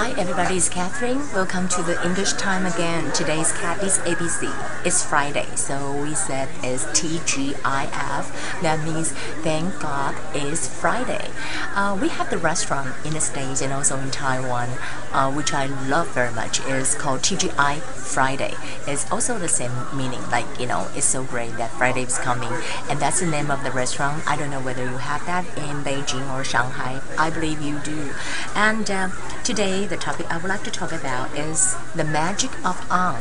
Hi everybody, it's Catherine. Welcome to the English time again. Today's cat ABC. It's Friday, so we said it's TGIF. That means thank God it's Friday. Uh, we have the restaurant in the States and also in Taiwan, uh, which I love very much. It's called TGI Friday. It's also the same meaning, like, you know, it's so great that Friday is coming. And that's the name of the restaurant. I don't know whether you have that in Beijing or Shanghai. I believe you do. And uh, today, the topic I would like to talk about is the magic of on.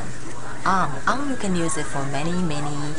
On. On you can use it for many, many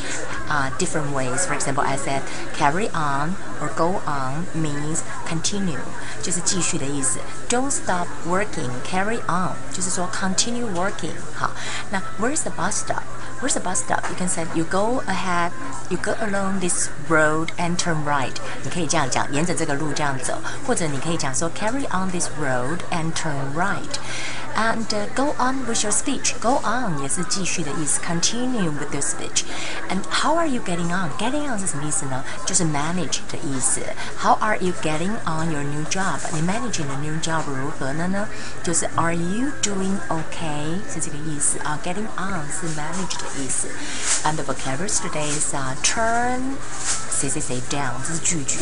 uh, different ways. For example, I said carry on or go on means continue，就是继续的意思。Don't stop working, carry on，就是说 continue working。好，那 Where's the bus stop? Where's the bus stop? You can say you go ahead, you go along this road and turn right。你可以这样讲，沿着这个路这样走，或者你可以讲说 carry on this road and turn right。and uh, go on with your speech. Go on 也是继续的意思，continue with your speech. And how are you getting on? Getting on 是什么意思呢？就是 manage 的意思。How are you getting on your new job? 你 manage 你的 new job 如何呢？呢，就是 Are you doing okay 是这个意思啊。Getting on 是 manage 的意思。And the vocabulary today is uh, turn 谁谁谁 down 这是拒绝。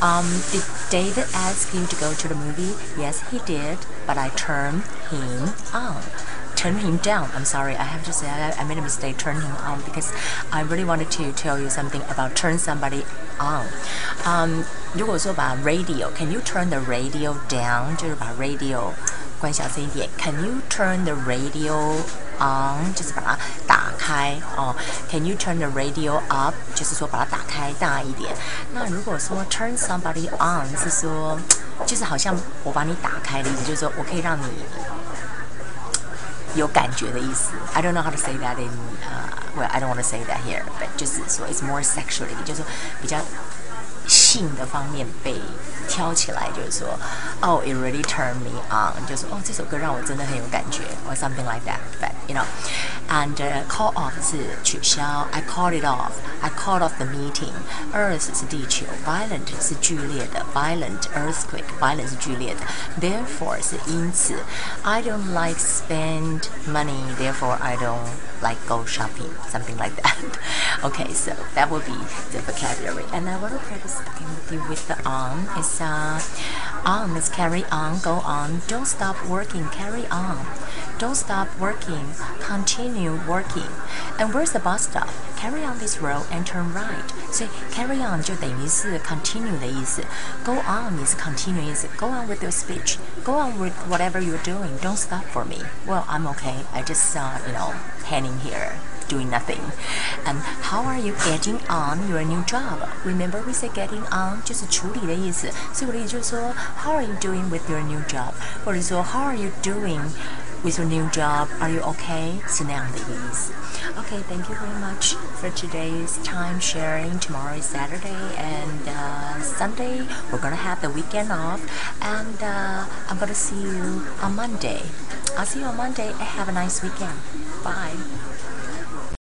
Um, did David ask you to go to the movie? Yes, he did, but I turned him on. Turn him down. I'm sorry, I have to say I, I made a mistake. Turn him on because I really wanted to tell you something about turn somebody on. Um, 如果说把 radio，can you turn the radio down？就是把 radio 关小声一点。Can you turn the radio on？就是把它打开哦。Can you turn the radio up？就是说把它打开大一点。那如果说 turn somebody on 是说，就是好像我把你打开的意思，就是说我可以让你 有感觉的意思。I don't know how to say that in, uh, well, I don't want to say that here, but 就是说 it's more sexually，就是比较性的方面被挑起来，就是说，oh it really turned me on，就是哦这首歌让我真的很有感觉，or something like that. But you know and、uh, call off 是取消，I called it off. I called off the meeting. Earth 是地球，violent 是剧烈的，violent earthquake violent 是剧烈的，therefore 是因此，I don't like spend money, therefore I don't like go shopping, something like that. okay, so that will be the vocabulary. And I want to practice speaking with you with the on. It's uh, on is carry on, go on. Don't stop working, carry on. Don't stop working, continue working. And where's the bus stop? Carry on this road and turn right. So carry on 就等于是 continue 的意思，go on 也是 continue 意思。Go on with your speech. Go on with whatever you're doing. Don't stop for me. Well, I'm okay. I just uh, you know hanging here doing nothing. And how are you getting on your new job? Remember we said getting on 就是处理的意思，所以我的意思就是说，How are you doing with your new job？或者说 How are you doing with your new job? Are you okay? 是那样的一个意思。Okay, thank you very much for today's time sharing. Tomorrow is Saturday and uh, Sunday. We're gonna have the weekend off, and uh, I'm gonna see you on Monday. I'll see you on Monday and have a nice weekend. Bye.